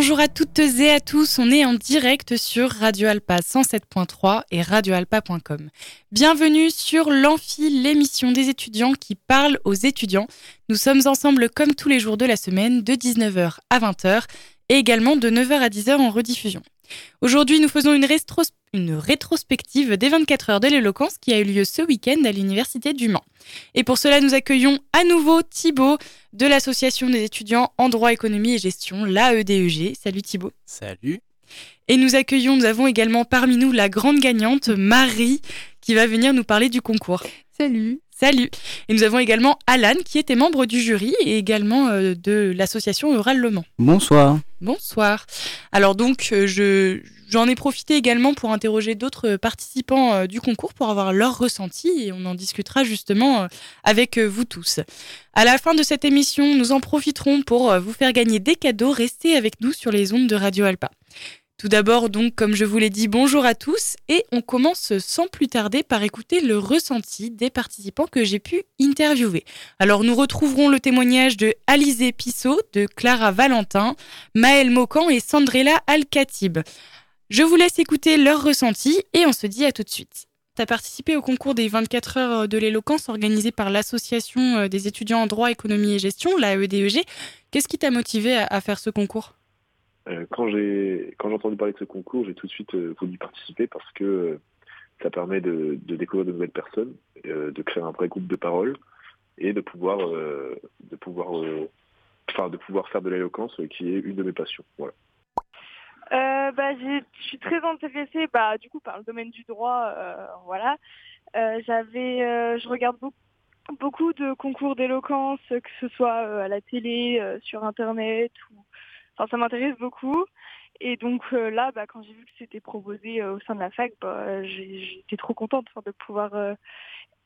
Bonjour à toutes et à tous, on est en direct sur Radio Alpa 107.3 et radioalpa.com. Bienvenue sur l'Amphi, l'émission des étudiants qui parlent aux étudiants. Nous sommes ensemble comme tous les jours de la semaine de 19h à 20h et également de 9h à 10h en rediffusion. Aujourd'hui, nous faisons une, une, rétrospective des 24 heures de l'éloquence qui a eu lieu ce week-end à l'Université du Mans. Et pour cela, nous accueillons à nouveau Thibaut de l'Association des étudiants en droit, économie et gestion, l'AEDEG. Salut Thibaut. Salut. Et nous accueillons, nous avons également parmi nous la grande gagnante, Marie, qui va venir nous parler du concours. Salut. Salut. Et nous avons également Alan qui était membre du jury et également euh, de l'association Eural Le Mans. Bonsoir. Bonsoir. Alors donc euh, je j'en ai profité également pour interroger d'autres participants euh, du concours pour avoir leur ressenti et on en discutera justement avec vous tous. À la fin de cette émission, nous en profiterons pour vous faire gagner des cadeaux. Restez avec nous sur les ondes de Radio Alpa. Tout d'abord, donc, comme je vous l'ai dit, bonjour à tous et on commence sans plus tarder par écouter le ressenti des participants que j'ai pu interviewer. Alors, nous retrouverons le témoignage de Alizé Pissot, de Clara Valentin, Maëlle Mocan et Sandrella Al-Khatib. Je vous laisse écouter leur ressenti et on se dit à tout de suite. Tu as participé au concours des 24 heures de l'éloquence organisé par l'Association des étudiants en droit, économie et gestion, la EDEG. Qu'est-ce qui t'a motivé à faire ce concours? euh, quand j'ai quand j'ai entendu parler de ce concours, j'ai tout de suite euh, voulu participer parce que euh, ça permet de, découvrir de nouvelles personnes, de créer un vrai groupe de parole et de pouvoir de pouvoir enfin de pouvoir faire de l'éloquence qui est une de mes passions. Voilà. bah, je suis très intéressée bah, du coup par le domaine du droit. voilà. J'avais, je regarde beaucoup beaucoup de concours d'éloquence, que ce soit à la télé, sur Internet ou ça m'intéresse beaucoup. Et donc euh, là, bah, quand j'ai vu que c'était proposé euh, au sein de la fac, bah, j'étais trop contente de pouvoir euh,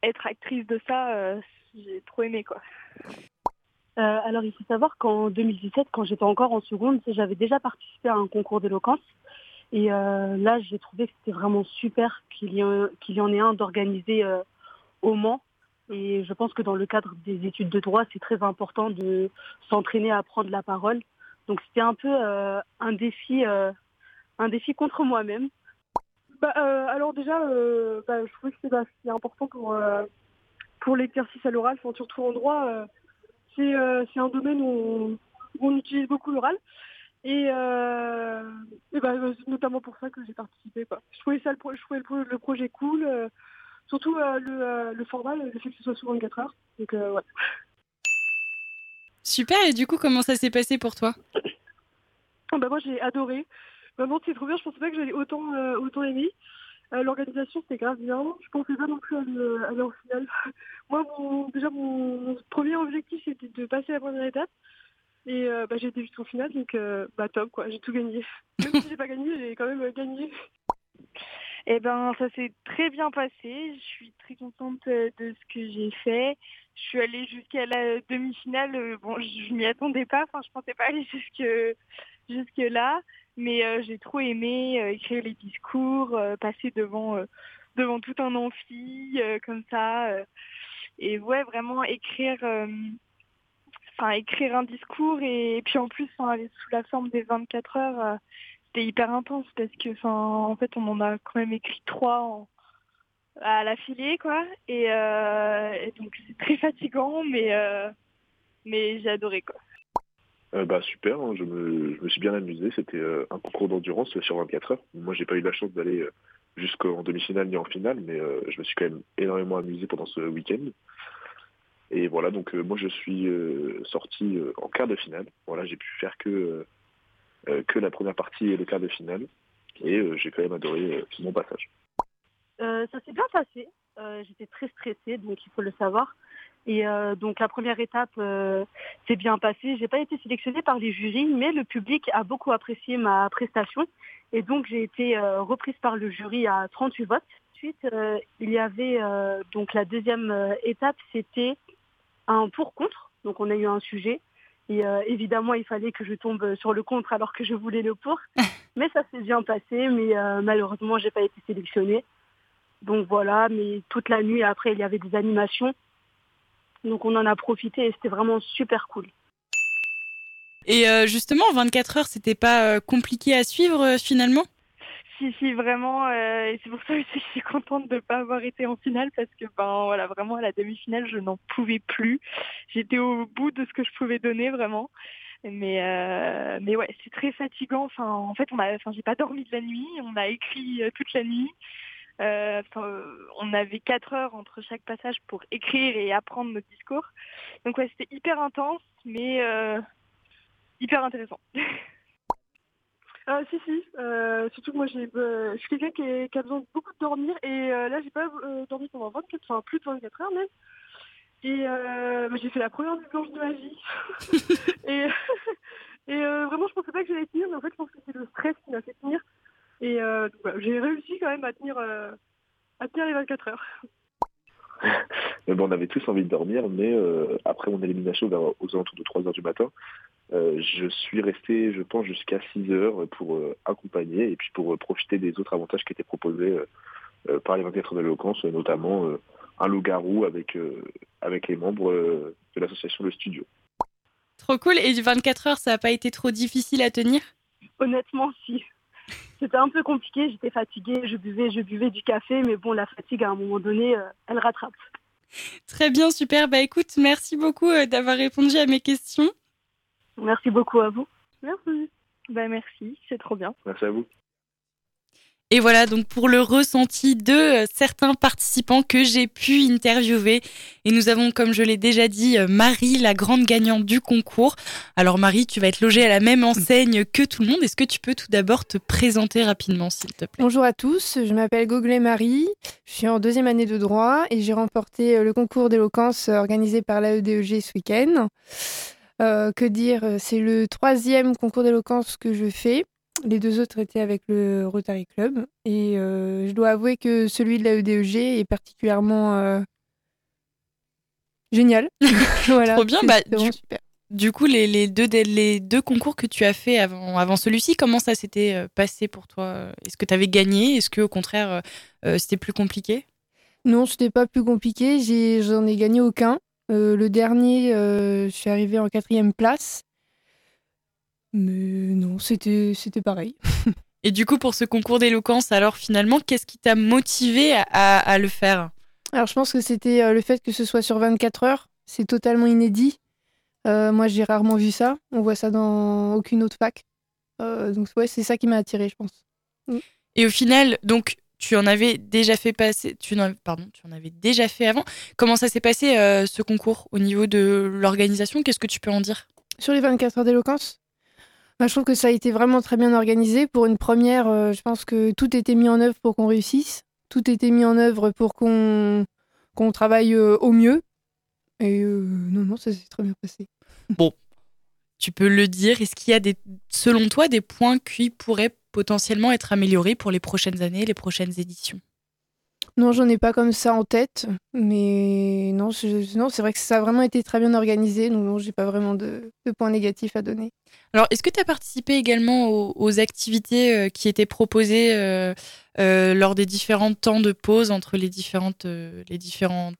être actrice de ça. j'ai trop aimé quoi. alors il faut savoir qu'en 2017, quand j'étais encore en seconde, j'avais déjà participé à un concours d'éloquence. Et là, j'ai trouvé que c'était vraiment super qu'il y, y, en ait un d'organiser au Mans. Et je pense que dans le cadre des études de droit, c'est très important de s'entraîner à prendre la parole donc c'était un peu euh, un défi, euh, un défi contre moi-même. Bah, euh, alors déjà, bah, je trouvais que c'est important pour pour l'exercice à l'oral, surtout en droit. c'est un domaine où on, utilise beaucoup l'oral. Et, bah, notamment pour ça que j'ai participé. Je trouvais, ça, je trouvais le, projet cool, surtout le, le, format, le fait que ce soit sur 24 heures. Donc, ouais. Super, et du coup, comment ça s'est passé pour toi? Ah bah Moi, j'ai adoré. Vraiment, c'est trop bien. Je pensais pas que j'allais autant, euh, autant aimer. Euh, l'organisation, c'était grave bien. Je pensais pas non plus à aller en finale. moi, déjà, mon premier objectif, c'était de passer la première étape. Et euh, bah, j'ai été jusqu'en finale, donc bah, top, quoi. J'ai tout gagné. Même si j'ai pas gagné, j'ai quand même gagné. Eh ben, ça s'est très bien passé. Je suis très contente de ce que j'ai fait. Je suis allée jusqu'à la demi-finale. Euh, bon, je m'y attendais pas. Enfin, je pensais pas aller jusque jusque là, mais euh, j'ai trop aimé euh, écrire les discours, passer devant devant tout un amphi comme ça. et ouais, vraiment écrire. Enfin, écrire un discours et, puis en plus, aller sous la forme des 24 heures, c'était hyper intense parce que, enfin, en fait, on en a quand même écrit trois en, à l'affilée, quoi. Et, euh, et donc c'est très fatigant, mais, euh, mais j'ai adoré, quoi. Euh, bah super, hein, je, me, je, me, suis bien amusé. C'était un concours d'endurance sur 24 heures. Moi, j'ai pas eu la chance d'aller jusqu'en demi-finale ni en finale, mais je me suis quand même énormément amusé pendant ce week-end. Et voilà, donc moi, je suis sorti en quart de finale. Voilà, j'ai pu faire que que la première partie et le quart de finale, et j'ai quand même adoré mon passage. Euh, ça s'est bien passé. Euh, j'étais très stressée, donc il faut le savoir. Et euh, donc la première étape s'est bien passée. J'ai pas été sélectionnée par les jurys, mais le public a beaucoup apprécié ma prestation. Et donc j'ai été reprise par le jury à 38 votes. Ensuite, il y avait donc la deuxième étape, c'était un pour-contre. Donc on a eu un sujet. Et euh, évidemment, il fallait que je tombe sur le contre alors que je voulais le pour. mais ça s'est bien passé, mais euh, malheureusement, j'ai pas été sélectionnée. Donc voilà, mais toute la nuit après, il y avait des animations. Donc on en a profité et c'était vraiment super cool. Et euh, justement, 24 heures, c'était pas compliqué à suivre finalement? Si, si, vraiment. Euh, et c'est pour ça aussi que je suis contente de ne pas avoir été en finale parce que, ben voilà, vraiment à la demi-finale, je n'en pouvais plus. J'étais au bout de ce que je pouvais donner vraiment. Mais, euh, mais ouais, c'est très fatigant. Enfin, en fait, on a, enfin, j'ai pas dormi de la nuit. On a écrit euh, toute la nuit. Euh, on avait quatre heures entre chaque passage pour écrire et apprendre notre discours. Donc ouais, c'était hyper intense, mais euh, hyper intéressant. Ah, si, si. Euh, surtout que moi, j'ai, euh, je suis quelqu'un qui, qui, a besoin de beaucoup de dormir. Et euh, là, j'ai pas euh, dormi pendant 24, enfin plus de 24 heures même. Et euh, bah, j'ai fait la première nuit blanche de ma vie. et et vraiment, je pensais pas que j'allais tenir, mais en fait, je pense que c'est le stress qui m'a fait tenir. Et bah, j'ai réussi quand même à tenir, à tenir les 24 heures. Mais bon, on avait tous envie de dormir, mais après mon élimination vers, aux alentours de 3 heures du matin, euh, je suis resté, je pense, jusqu'à 6 heures pour euh, accompagner et puis pour euh, profiter des autres avantages qui étaient proposés par les 24 heures d'éloquence, notamment un loup-garou avec, avec les membres de l'association Le Studio. Trop cool. Et du 24 heures, ça n'a pas été trop difficile à tenir? Honnêtement, si. C'était un peu compliqué, j'étais fatiguée, je buvais, je buvais du café, mais bon, la fatigue, à un moment donné, elle rattrape. Très bien, super. Bah écoute, merci beaucoup d'avoir répondu à mes questions. Merci beaucoup à vous. Merci. Ben merci, c'est trop bien. Merci à vous. Et voilà donc pour le ressenti de euh, certains participants que j'ai pu interviewer. Et nous avons, comme je l'ai déjà dit, euh, Marie, la grande gagnante du concours. Alors Marie, tu vas être logée à la même enseigne que tout le monde. Est-ce que tu peux tout d'abord te présenter rapidement, s'il te plaît? Bonjour à tous, je m'appelle Goglé Marie. Je suis en deuxième année de droit et j'ai remporté euh, le concours d'éloquence organisé par l'AEDEG ce week-end. Que dire? C'est le troisième concours d'éloquence que je fais. Les deux autres étaient avec le Rotary Club. Et euh, je dois avouer que celui de la EDEG est particulièrement euh, génial. voilà, Trop bien. Bah, du, super. du, coup, les, les, deux, les deux concours que tu as fait avant, avant celui-ci, comment ça s'était passé pour toi? Est-ce que tu avais gagné? Est-ce que au contraire, c'était plus compliqué? Non, c'était pas plus compliqué. J'en ai, ai gagné aucun. Euh, le dernier, euh, je suis arrivée en quatrième place. Mais non, c'était pareil. Et du coup, pour ce concours d'éloquence, alors finalement, qu'est-ce qui t'a motivé à, à, le faire? Alors, je pense que c'était euh, le fait que ce soit sur 24 heures. C'est totalement inédit. moi, j'ai rarement vu ça. On voit ça dans aucune autre fac. donc, ouais, c'est ça qui m'a attiré, je pense. Mm. Et au final, donc, tu en avais déjà fait passer, tu en, pardon, tu en avais déjà fait avant. Comment ça s'est passé euh, ce concours au niveau de l'organisation? Qu'est-ce que tu peux en dire? Sur les 24 heures d'éloquence bah, Je trouve que ça a été vraiment très bien organisé. Pour une première, euh, je pense que tout était mis en œuvre pour qu'on réussisse. Tout était mis en œuvre pour qu'on travaille euh, au mieux. Et non, non, ça s'est très bien passé. Bon, tu peux le dire. Est-ce qu'il y a des, selon toi des points qui pourraient potentiellement être améliorés pour les prochaines années, les prochaines éditions? Non, j'en ai pas comme ça en tête, mais non, non c'est vrai que ça a vraiment été très bien organisé, donc non, j'ai pas vraiment de, points négatifs à donner. Alors, est-ce que tu as participé également aux, activités euh, qui étaient proposées euh, euh, lors des différents temps de pause entre les différentes, les différentes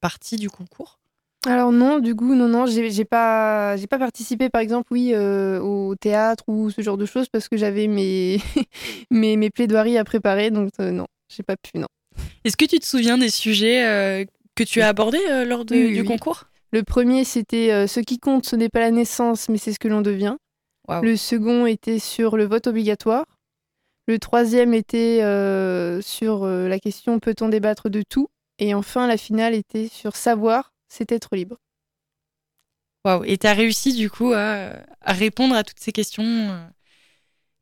parties du concours? Alors non, du coup, non, non, j'ai pas, j'ai pas participé, par exemple, oui, euh, au théâtre ou ce genre de choses parce que j'avais mes, mes, mes, plaidoiries à préparer, donc euh, non, j'ai pas pu, non. Est-ce que tu te souviens des sujets euh, que tu as abordés lors du concours? Le premier, c'était ce qui compte, ce n'est pas la naissance, mais c'est ce que l'on devient. Le second était sur le vote obligatoire. Le troisième était sur la question peut-on débattre de tout? Et enfin, la finale était sur savoir c'est être libre. Waouh, et tu as réussi du coup à, répondre à toutes ces questions.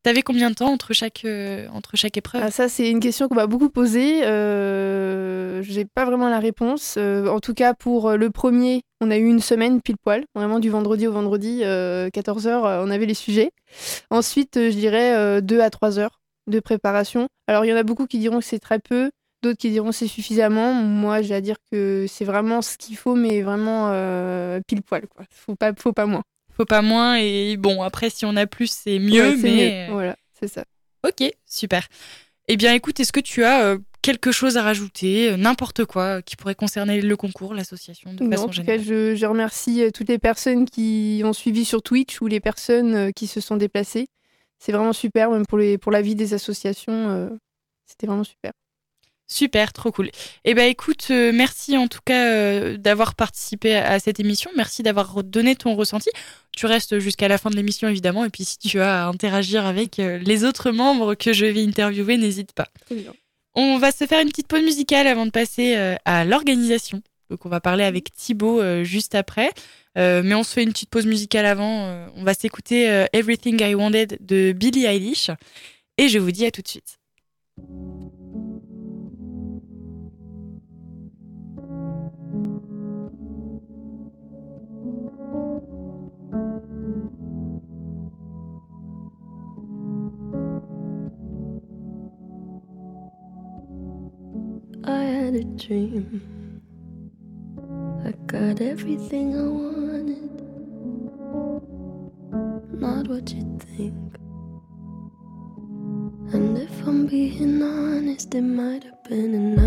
Euh. Tu avais combien de temps entre chaque, euh, entre chaque épreuve? Ah, Ça, c'est une question qu'on m'a beaucoup posée. Euh, J'ai pas vraiment la réponse. Euh, en tout cas, pour le premier, on a eu une semaine pile poil, vraiment du vendredi au vendredi, 14 heures, on avait les sujets. Ensuite, je dirais 2 à 3 heures de préparation. Alors, il y en a beaucoup qui diront que c'est très peu. D'autres qui diront c'est suffisamment. Moi, j'ai à dire que c'est vraiment ce qu'il faut, mais vraiment euh, pile poil. Quoi. Faut pas, faut pas moins. Faut pas moins. Et bon, après, si on a plus, c'est mieux. mais voilà, c'est ça. Ok, super. Eh bien, écoute, est-ce que tu as quelque chose à rajouter, n'importe quoi qui pourrait concerner le concours, l'association de façon En tout cas, je, je, remercie toutes les personnes qui ont suivi sur Twitch ou les personnes qui se sont déplacées. C'est vraiment super, même pour, les, pour la vie des associations. C'était vraiment super. Super, trop cool. Eh ben écoute, euh, merci en tout cas euh, d'avoir participé à, cette émission. Merci d'avoir donné ton ressenti. Tu restes jusqu'à la fin de l'émission évidemment. Et puis si tu as à interagir avec euh, les autres membres que je vais interviewer, n'hésite pas. On va se faire une petite pause musicale avant de passer à l'organisation. Donc on va parler avec Thibaut juste après. mais on se fait une petite pause musicale avant. on va s'écouter Everything I Wanted de Billie Eilish. Et je vous dis à tout de suite. Dream. I got everything I wanted. Not what you think. And if I'm being honest, it might have been a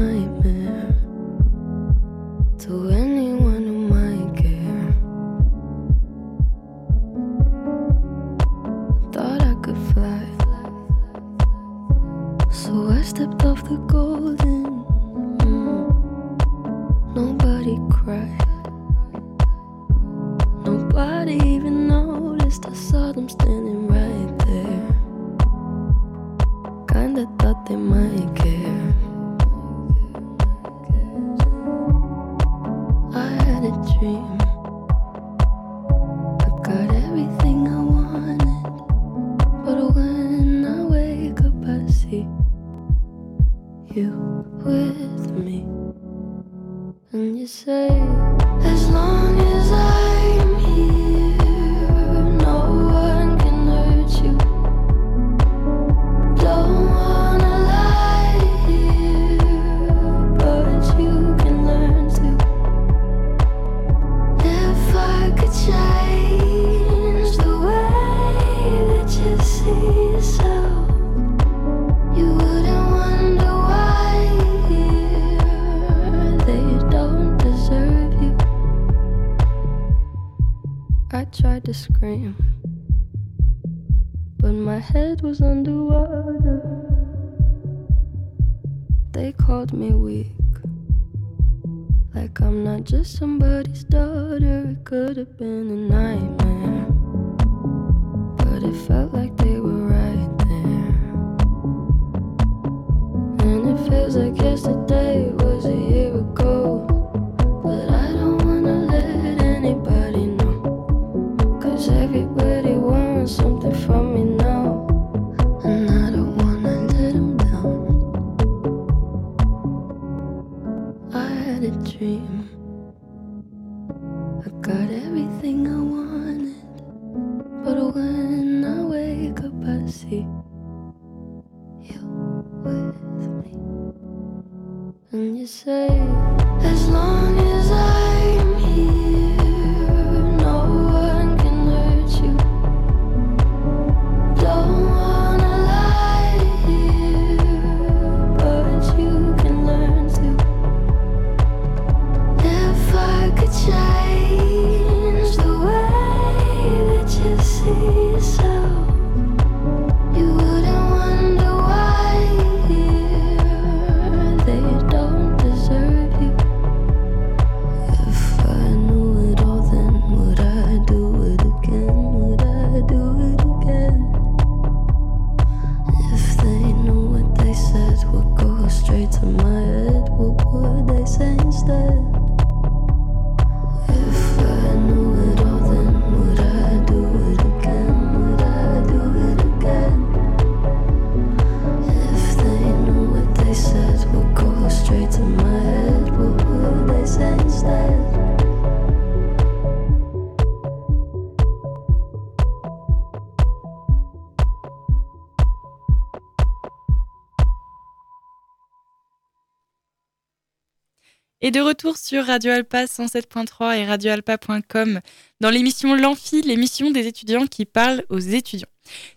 de retour sur Radio Alpa 107.3 et radioalpa.com dans l'émission L'Amphi, l'émission des étudiants qui parlent aux étudiants.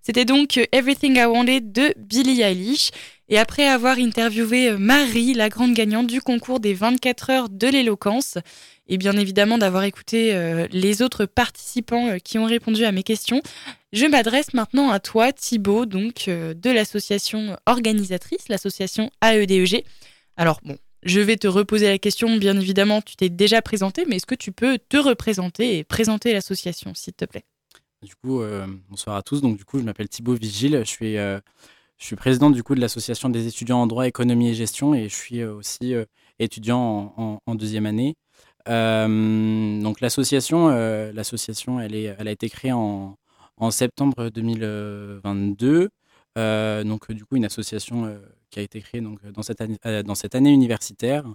C'était donc Everything I Wanted de Billie Eilish. Et après avoir interviewé Marie, la grande gagnante du concours des 24 heures de l'éloquence, et bien évidemment d'avoir écouté euh, les autres participants euh, qui ont répondu à mes questions, je m'adresse maintenant à toi, Thibaut, donc euh, de l'association organisatrice, l'association AEDEG. Alors bon, je vais te reposer la question, bien évidemment, tu t'es déjà présenté, mais est-ce que tu peux te représenter et présenter l'association, s'il te plaît? Du coup, bonsoir à tous. Donc du coup, je m'appelle Thibaut Vigile, je suis je suis président du coup de l'association des étudiants en droit, économie et gestion et je suis aussi étudiant en, deuxième année. Euh, donc l'association, euh, l'association, elle, a été créée en, septembre 2022. Euh, donc du coup une association qui a été créée donc dans cette année, dans cette année universitaire.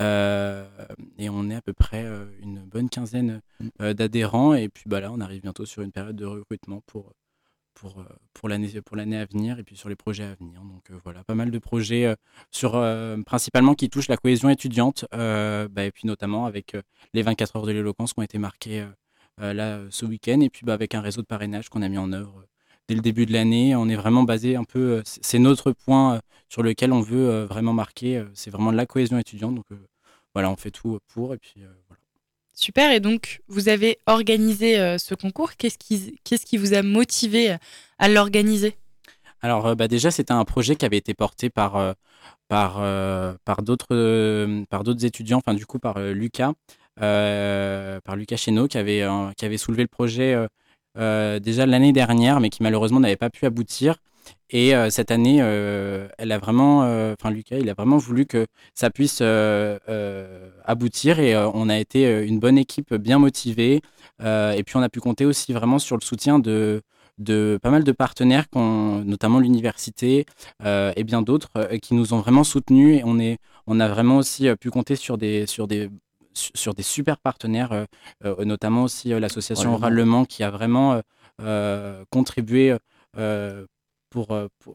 et on est à peu près une bonne quinzaine d'adhérents. Et puis bah là, on arrive bientôt sur une période de recrutement pour pour, euh, pour l'année à venir et puis sur les projets à venir. Donc euh, voilà, pas mal de projets euh, sur principalement qui touchent la cohésion étudiante bah, et puis notamment avec les 24 heures de l'éloquence qui ont été marquées là ce week-end et puis bah, avec un réseau de parrainage qu'on a mis en œuvre dès le début de l'année. On est vraiment basé un peu, c'est notre point sur lequel on veut vraiment marquer, c'est vraiment la cohésion étudiante. Donc voilà, on fait tout pour et puis voilà. Super, et donc vous avez organisé euh, ce concours. Qu'est-ce qui, qu'est-ce qui vous a motivé euh, à l'organiser? Alors euh, bah, déjà, c'était un projet qui avait été porté par, par, par, d'autres, par d'autres étudiants, enfin du coup par Lucas, par Lucas Chéneau, qui avait, qui avait soulevé le projet déjà l'année dernière, mais qui malheureusement n'avait pas pu aboutir. Et euh, cette année, euh, elle a vraiment, euh, enfin Lucas, il a vraiment voulu que ça puisse aboutir et on a été une bonne équipe, bien motivée. et puis on a pu compter aussi vraiment sur le soutien de, de pas mal de partenaires, notamment l'université et bien d'autres, qui nous ont vraiment soutenus. Et on, est, on a vraiment aussi pu compter sur des, sur des, sur des super partenaires, notamment aussi l'association Oralement qui a vraiment contribué euh, pour,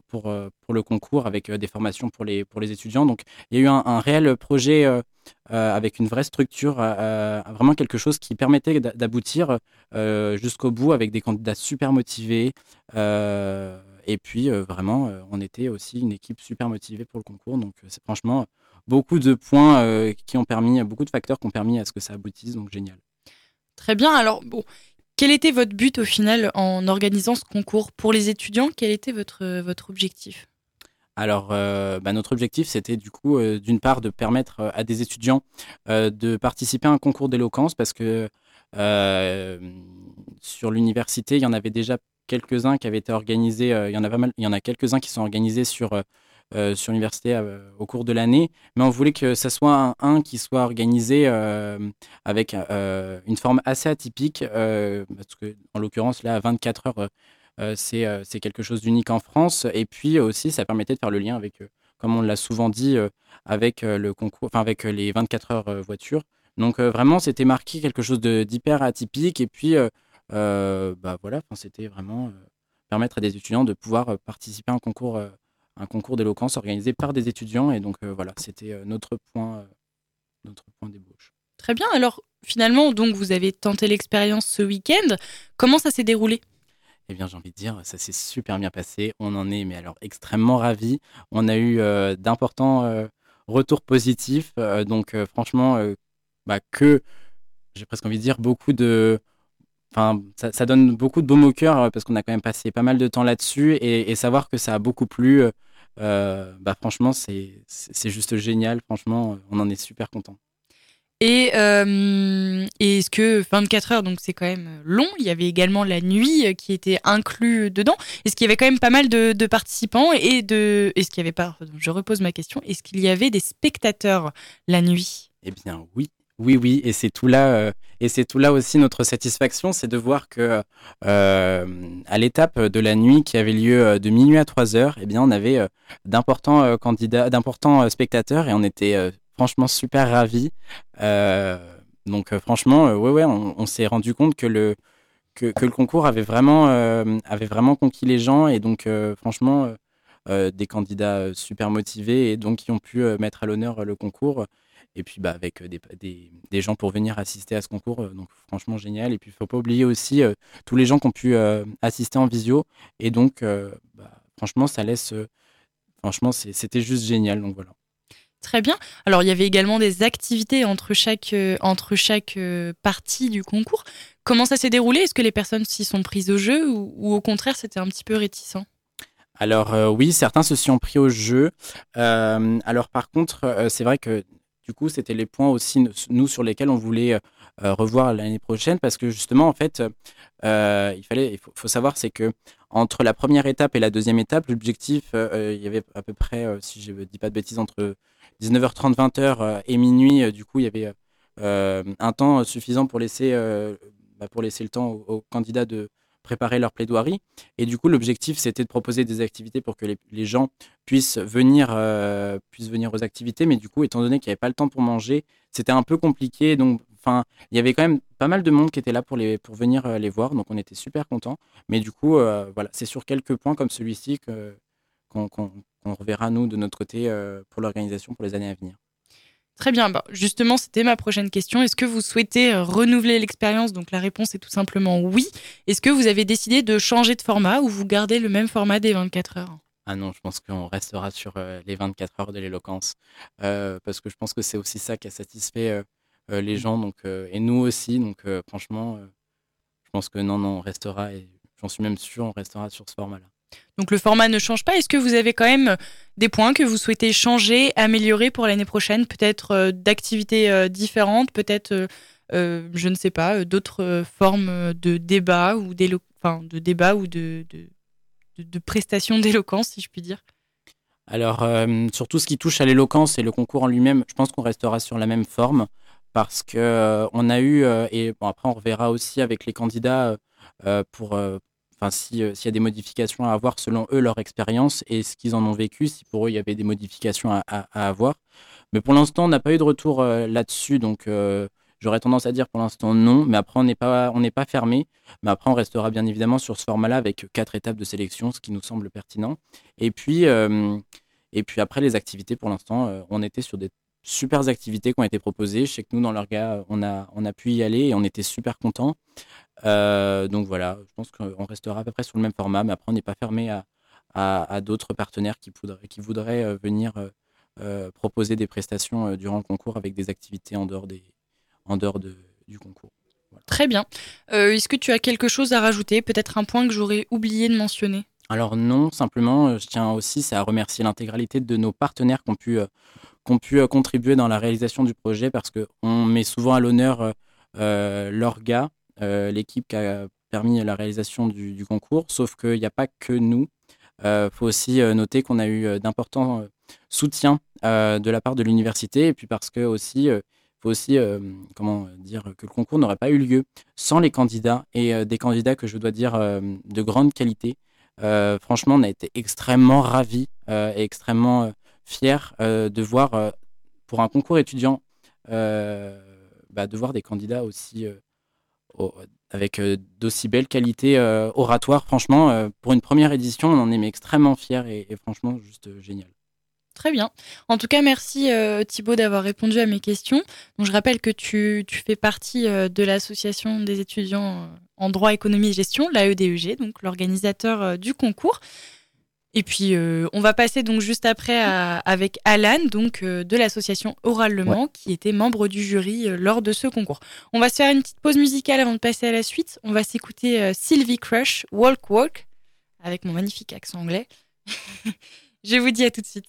pour, euh, pour, le concours avec euh, des formations pour les, pour les étudiants. Donc il y a eu un, réel projet avec une vraie structure, vraiment quelque chose qui permettait d'aboutir jusqu'au bout avec des candidats super motivés. et puis vraiment, on était aussi une équipe super motivée pour le concours. Donc c'est franchement beaucoup de points qui ont permis, beaucoup de facteurs qui ont permis à ce que ça aboutisse. Donc génial. Très bien. Alors, bon, quel était votre but au final en organisant ce concours pour les étudiants? Quel était votre, votre objectif? Alors, euh, bah, notre objectif, c'était du coup, euh, d'une part, de permettre euh, à des étudiants de participer à un concours d'éloquence parce que sur l'université, il y en avait déjà quelques-uns qui avaient été organisés. il y en a pas mal, il y en a quelques-uns qui sont organisés sur euh, sur l'université euh, au cours de l'année, mais on voulait que ça soit un, qui soit organisé euh, avec une forme assez atypique, parce que en l'occurrence là, à 24 heures, c'est quelque chose d'unique en France, et puis aussi ça permettait de faire le lien avec, comme on l'a souvent dit, avec le concours, les 24 heures voiture. Donc vraiment, c'était marqué quelque chose d'hyper atypique, et puis bah voilà, c'était vraiment permettre à des étudiants de pouvoir participer à un concours un concours d'éloquence organisé par des étudiants. Et donc euh, voilà, c'était euh, notre point, euh, notre point d'ébauche. Très bien. Alors finalement, donc vous avez tenté l'expérience ce week-end. Comment ça s'est déroulé? Eh bien, j'ai envie de dire, ça s'est super bien passé. On en est, mais alors, extrêmement ravis. On a eu d'importants retours positifs. donc, franchement, bah, que, j'ai presque envie de dire, beaucoup de, Enfin, ça, donne beaucoup de baume au cœur parce qu'on a quand même passé pas mal de temps là-dessus et, savoir que ça a beaucoup plu, bah franchement, c'est juste génial. Franchement, on en est super content. Et, euh, est-ce que 24 heures, donc c'est quand même long, il y avait également la nuit qui était inclus dedans. Est-ce qu'il y avait quand même pas mal de, participants et de, est-ce qu'il y avait pas, je repose ma question, est-ce qu'il y avait des spectateurs la nuit? Eh bien oui, oui, oui, et c'est tout là, euh, et c'est tout là aussi notre satisfaction, c'est de voir que euh, à l'étape de la nuit qui avait lieu euh, de minuit à 3 heures, eh bien, on avait d'importants spectateurs, et on était franchement super ravis. donc, franchement, ouais, ouais, on, s'est rendu compte que le que, le concours avait vraiment avait vraiment conquis les gens, et donc, franchement. des candidats super motivés et donc qui ont pu mettre à l'honneur le concours et puis bah, avec des, des, des, gens pour venir assister à ce concours. donc franchement génial. Et puis il ne faut pas oublier aussi tous les gens qui ont pu assister en visio. Et donc bah, franchement, ça laisse... franchement, c'était juste génial. Donc voilà. Très bien. Alors, il y avait également des activités entre chaque, entre chaque partie du concours. Comment ça s'est déroulé? Est-ce que les personnes s'y sont prises au jeu ou, ou au contraire, c'était un petit peu réticent? Alors euh, oui, certains se sont pris au jeu. Euh, alors par contre, euh, c'est vrai que du coup, c'était les points aussi, nous, sur lesquels on voulait revoir l'année prochaine, parce que justement, en fait, il fallait, il faut, savoir, c'est que entre la première étape et la deuxième étape, l'objectif, il y avait à peu près, si je ne dis pas de bêtises, entre 19h30, 20h et minuit, du coup, il y avait un temps suffisant pour laisser, bah, pour laisser le temps aux candidats de, préparer leur plaidoirie. Et du coup, l'objectif, c'était de proposer des activités pour que les, gens puissent venir, euh, puissent venir aux activités. Mais du coup, étant donné qu'il n'y avait pas le temps pour manger, c'était un peu compliqué. Donc, il y avait quand même pas mal de monde qui était là pour, les, pour venir euh, les voir. Donc, on était super contents. Mais du coup, euh, voilà, c'est sur quelques points comme celui-ci qu'on reverra, nous, de notre côté, pour l'organisation pour les années à venir. Très bien. Bah, justement, c'était ma prochaine question. Est-ce que vous souhaitez euh, renouveler l'expérience? Donc la réponse est tout simplement oui. Est-ce que vous avez décidé de changer de format ou vous gardez le même format des 24 heures? Ah non, je pense qu'on restera sur euh, les 24 heures de l'éloquence. Euh, parce que je pense que c'est aussi ça qui a satisfait les gens donc, et nous aussi. Donc franchement, je pense que non, non, on restera, et j'en suis même sûr, on restera sur ce format-là. Donc le format ne change pas. Est-ce que vous avez quand même des points que vous souhaitez changer, améliorer pour l'année prochaine? Peut-être euh, d'activités euh, différentes, peut-être, euh, je ne sais pas, d'autres formes de débat ou, de, débat ou de, prestations d'éloquence, si je puis dire? Alors, sur tout ce qui touche à l'éloquence et le concours en lui-même, je pense qu'on restera sur la même forme parce qu'on on a eu, et bon, après on reverra aussi avec les candidats pour enfin, euh, s'il y a des modifications à avoir selon eux, leur expérience et ce qu'ils en ont vécu, si pour eux il y avait des modifications à, avoir. Mais pour l'instant, on n'a pas eu de retour euh, là-dessus, donc euh, j'aurais tendance à dire pour l'instant non. Mais après, on n'est pas, pas fermé. Mais après, on restera bien évidemment sur ce format-là avec quatre étapes de sélection, ce qui nous semble pertinent. Et puis, et puis après, les activités, pour l'instant, on était sur des super activités qui ont été proposées. Je sais que nous, dans l'orga, on a, on a pu y aller et on était super contents. Euh, donc voilà, je pense qu'on restera à peu près sur le même format, mais après, on n'est pas fermé à, à, d'autres partenaires qui voudraient, qui voudraient euh, venir euh, proposer des prestations durant le concours avec des activités en dehors, des, en dehors de, du concours. Très bien. Est-ce que tu as quelque chose à rajouter Peut-être un point que j'aurais oublié de mentionner? Alors non, simplement, je tiens aussi à remercier l'intégralité de nos partenaires qui ont pu, qui ont pu contribuer dans la réalisation du projet parce qu'on met souvent à l'honneur l'orga, l'équipe qui a permis la réalisation du, concours, sauf qu'il n'y a pas que nous. Il euh, faut aussi noter qu'on a eu d'importants soutiens de la part de l'université, et puis parce que aussi, faut aussi comment dire que le concours n'aurait pas eu lieu sans les candidats et des candidats que je dois dire de grande qualité. franchement, on a été extrêmement ravis et extrêmement fiers de voir pour un concours étudiant bah, de voir des candidats aussi avec euh, d'aussi belles qualités euh, oratoires. Franchement, euh, pour une première édition, on en est extrêmement fiers et, franchement, juste génial. Très bien. En tout cas, merci Thibaut d'avoir répondu à mes questions. Donc, je rappelle que tu, tu fais partie de l'association des étudiants en droit, économie et gestion, l'AEDEG, donc l'organisateur du concours. Et puis, euh, on va passer donc juste après avec Alan, donc euh, de l'association Oral Le Mans, qui était membre du jury euh, lors de ce concours. On va se faire une petite pause musicale avant de passer à la suite. On va s'écouter Sylvie Crush, Walk Walk, avec mon magnifique accent anglais. Je vous dis à tout de suite.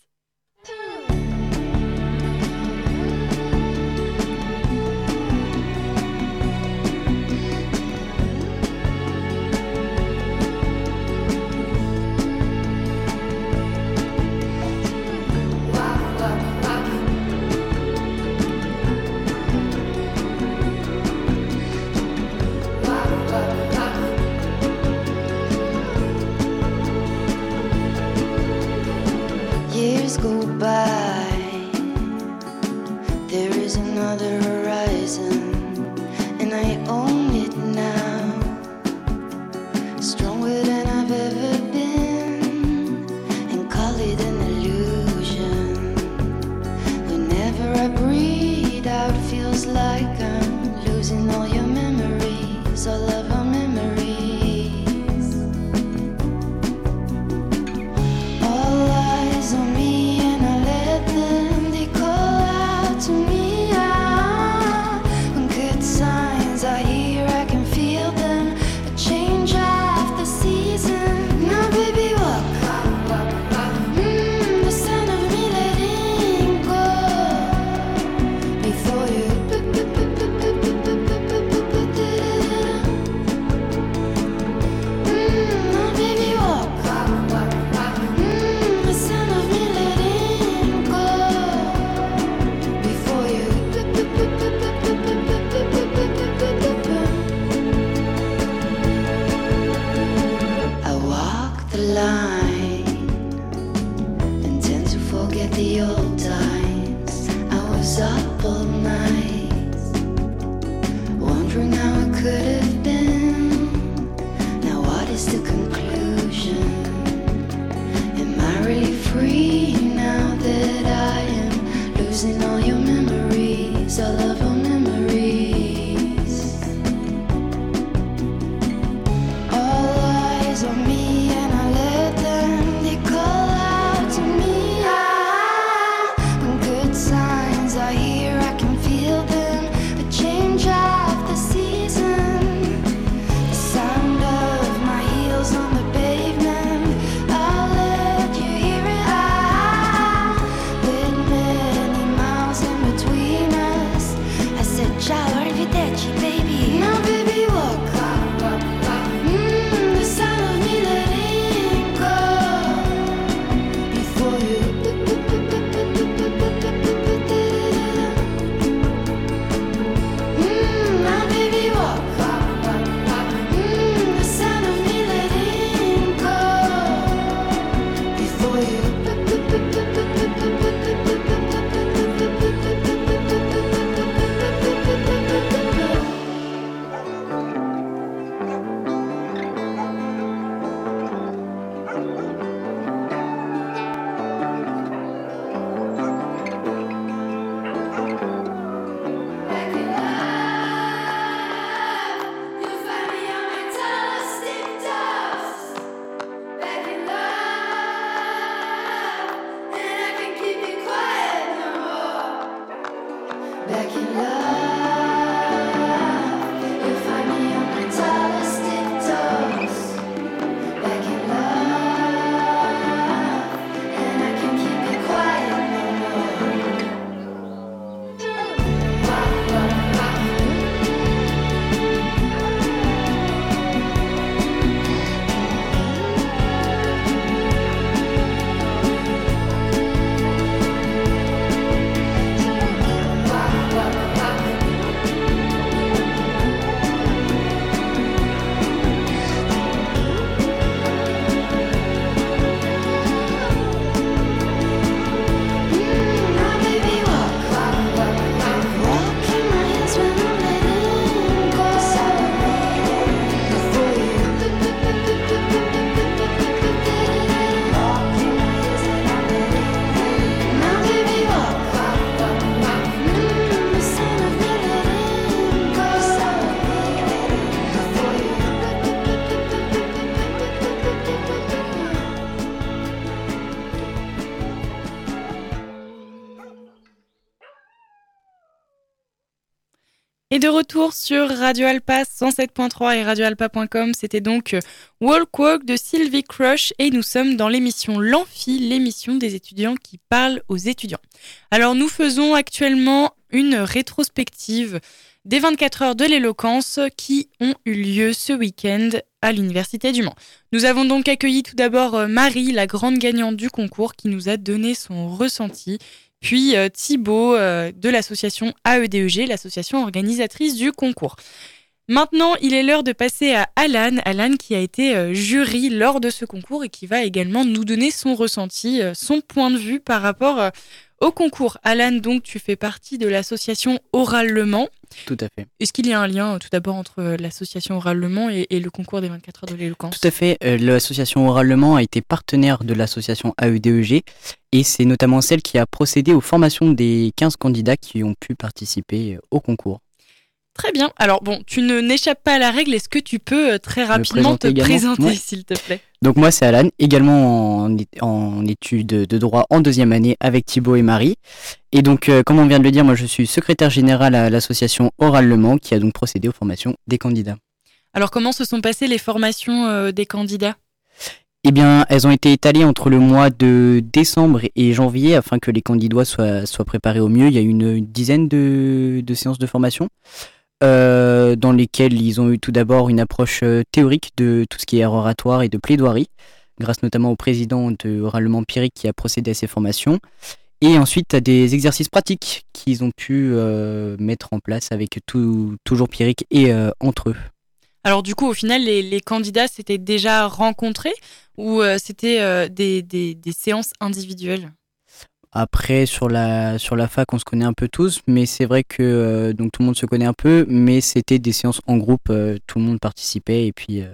Et de retour sur Radio Alpa 107.3 et radioalpa.com, c'était donc euh, Walk Walk de Sylvie Crush et nous sommes dans l'émission L'Amphi, l'émission des étudiants qui parlent aux étudiants. Alors nous faisons actuellement une rétrospective des 24 heures de l'éloquence qui ont eu lieu ce week-end à l'Université du Mans. Nous avons donc accueilli tout d'abord euh, Marie, la grande gagnante du concours, qui nous a donné son ressenti puis euh, Thibaut euh, de l'association AEDEG, l'association organisatrice du concours. Maintenant, il est l'heure de passer à Alan, Alan qui a été euh, jury lors de ce concours et qui va également nous donner son ressenti, euh, son point de vue par rapport euh, au concours. Alan, donc tu fais partie de l'association Oral Le Mans. Tout à fait. Est-ce qu'il y a un lien tout d'abord entre l'association Oral Le Mans et, et le concours des 24 heures de l'éloquence? Tout à fait. L'association Oral Le Mans a été partenaire de l'association AEDEG et c'est notamment celle qui a procédé aux formations des 15 candidats qui ont pu participer au concours. Très bien. Alors bon, tu ne n'échappes pas à la règle. Est-ce que tu peux euh, très rapidement te présenter Ouais. s'il te plaît? Donc moi c'est Alan, également en, en études de droit en deuxième année avec Thibaut et Marie. Et donc euh, comme on vient de le dire, moi je suis secrétaire général à l'association Oral Le Mans qui a donc procédé aux formations des candidats. Alors comment se sont passées les formations euh, des candidats? Eh bien, elles ont été étalées entre le mois de décembre et janvier afin que les candidats soient, soient préparés au mieux. Il y a eu une, une dizaine de, de séances de formation euh, dans lesquelles ils ont eu tout d'abord une approche euh, théorique de tout ce qui est oratoire et de plaidoirie, grâce notamment au président de Oralement Empirique qui a procédé à ces formations. Et ensuite, à des exercices pratiques qu'ils ont pu euh, mettre en place avec toujours Pierrick et entre eux. Alors du coup, au final, les, candidats s'étaient déjà rencontrés ou c'était des séances individuelles? Après, sur la, sur la fac, on se connaît un peu tous, mais c'est vrai que euh, donc tout le monde se connaît un peu, mais c'était des séances en groupe, euh, tout le monde participait et puis euh,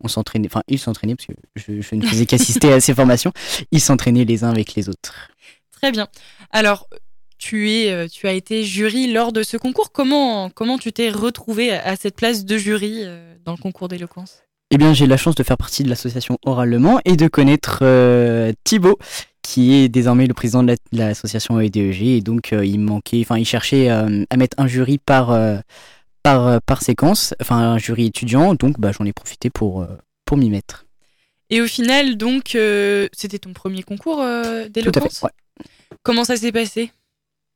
on s'entraînait, enfin, ils s'entraînaient parce que je, je ne faisais qu'assister à ces formations, ils s'entraînaient les uns avec les autres. Très bien. Alors, tu, es, tu as été jury lors de ce concours. Comment, comment tu t'es retrouvé à, cette place de jury dans le concours d'éloquence? Eh bien, j'ai la chance de faire partie de l'association Oralement et de connaître euh, Thibaut, qui est désormais le président de la- de l'association EDEG. Et donc, euh, il manquait, enfin, il cherchait euh, à mettre un jury par, euh, par, euh, par séquence, enfin, un jury étudiant. Donc, bah, j'en ai profité pour, pour m'y mettre. Et au final, donc, c'était ton premier concours euh, Tout à d'éloquence? fait. ouais. Comment ça s'est passé?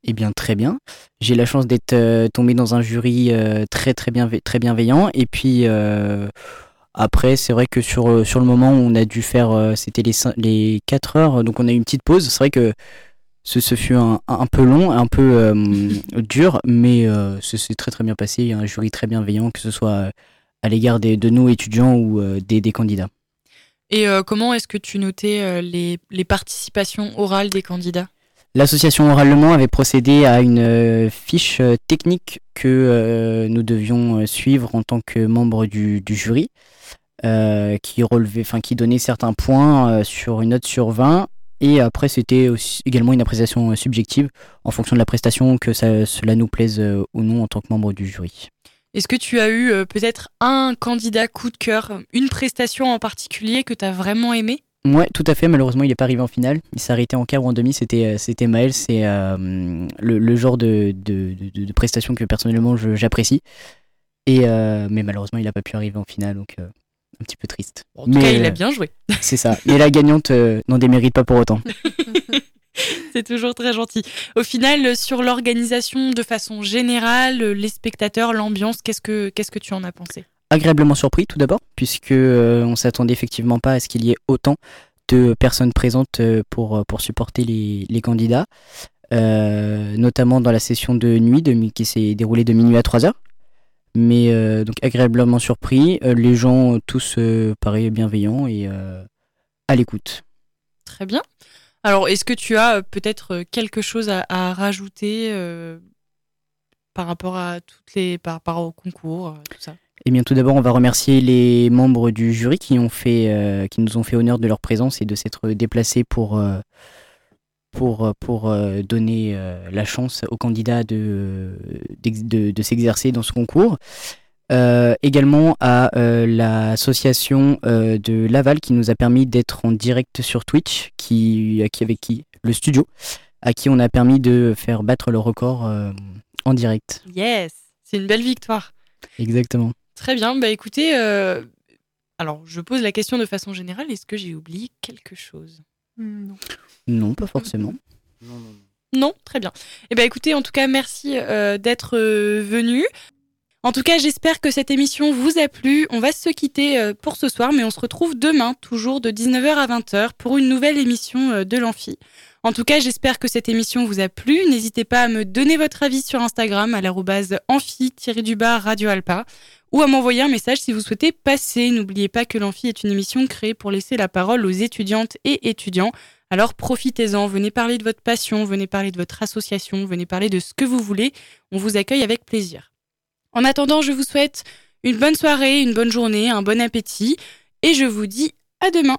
Eh bien, très bien. J'ai la chance d'être tombé dans un jury très, très, bienve- très bienveillant. Et puis, après, c'est vrai que sur, euh, sur le moment, on a dû faire, euh, c'était les, cin- les 4 heures, donc on a eu une petite pause. C'est vrai que ce, ce fut un, un peu long, un peu euh, dur, mais euh, ce s'est très, très bien passé. Il y a un jury très bienveillant, que ce soit à l'égard des- de nous étudiants ou euh, des, des candidats. Et euh, comment est-ce que tu notais euh, les, les participations orales des candidats? L'association Oralement avait procédé à une euh, fiche euh, technique que euh, nous devions suivre en tant que membre du, jury, qui relevait, qui donnait certains points sur une note sur 20. Et après, c'était également une appréciation subjective en fonction de la prestation, que cela nous plaise ou non en tant que membre du jury. Est-ce que tu as eu peut-être un candidat coup de cœur, une prestation en particulier que tu as vraiment aimé? Ouais, tout à fait. Malheureusement, il n'est pas arrivé en finale. Il s'est arrêté en quart ou en demi. C'était, euh, c'était Maël. C'est euh, le, le genre de, de, de, de prestation que personnellement je- j'apprécie. Et euh, mais malheureusement, il n'a pas pu arriver en finale, donc euh, un petit peu triste. En tout mais cas, il a bien joué. c'est ça. Mais la gagnante euh, n'en démérite pas pour autant. C'est toujours très gentil. Au final, sur l'organisation de façon générale, les spectateurs, l'ambiance, qu'est-ce que qu'est-ce que tu en as pensé? Agréablement surpris tout d'abord, puisque euh, on s'attendait effectivement pas à ce qu'il y ait autant de personnes présentes euh, pour, euh, pour supporter les, candidats, notamment dans la session de nuit qui s'est déroulée de minuit à 3 heures. Mais donc agréablement surpris, les gens tous euh, bienveillants et à l'écoute. Très bien. Alors, est-ce que tu as peut-être quelque chose à, à rajouter par rapport à toutes les par rapport au concours, tout ça? Eh bien, tout d'abord, on va remercier les membres du jury qui, ont fait, euh, qui nous ont fait honneur de leur présence et de s'être déplacés pour, euh, pour, euh, pour euh, donner la chance aux candidats de, de, de s'exercer dans ce concours. Également à l'association de Laval qui nous a permis d'être en direct sur Twitch, qui, avec qui le studio, à qui on a permis de faire battre le record en direct. Yes, c'est une belle victoire. Exactement. Très bien. Bah écoutez, euh, alors je pose la question de façon générale. Est-ce que j'ai oublié quelque chose? Non. Non, pas forcément. Non, non, non. Non, très bien. Eh ben écoutez, en tout cas, merci euh, d'être euh, venu. En tout cas, j'espère que cette émission vous a plu. On va se quitter euh, pour ce soir, mais on se retrouve demain, toujours de 19h à 20h, pour une nouvelle émission euh, de l'Amphi. En tout cas, j'espère que cette émission vous a plu. N'hésitez pas à me donner votre avis sur Instagram à l'arrobase amphi-du-bas Radio Alpa ou à m'envoyer un message si vous souhaitez passer. N'oubliez pas que l'Amphi est une émission créée pour laisser la parole aux étudiantes et étudiants. Alors profitez-en, venez parler de votre passion, venez parler de votre association, venez parler de ce que vous voulez. On vous accueille avec plaisir. En attendant, je vous souhaite une bonne soirée, une bonne journée, un bon appétit et je vous dis à demain.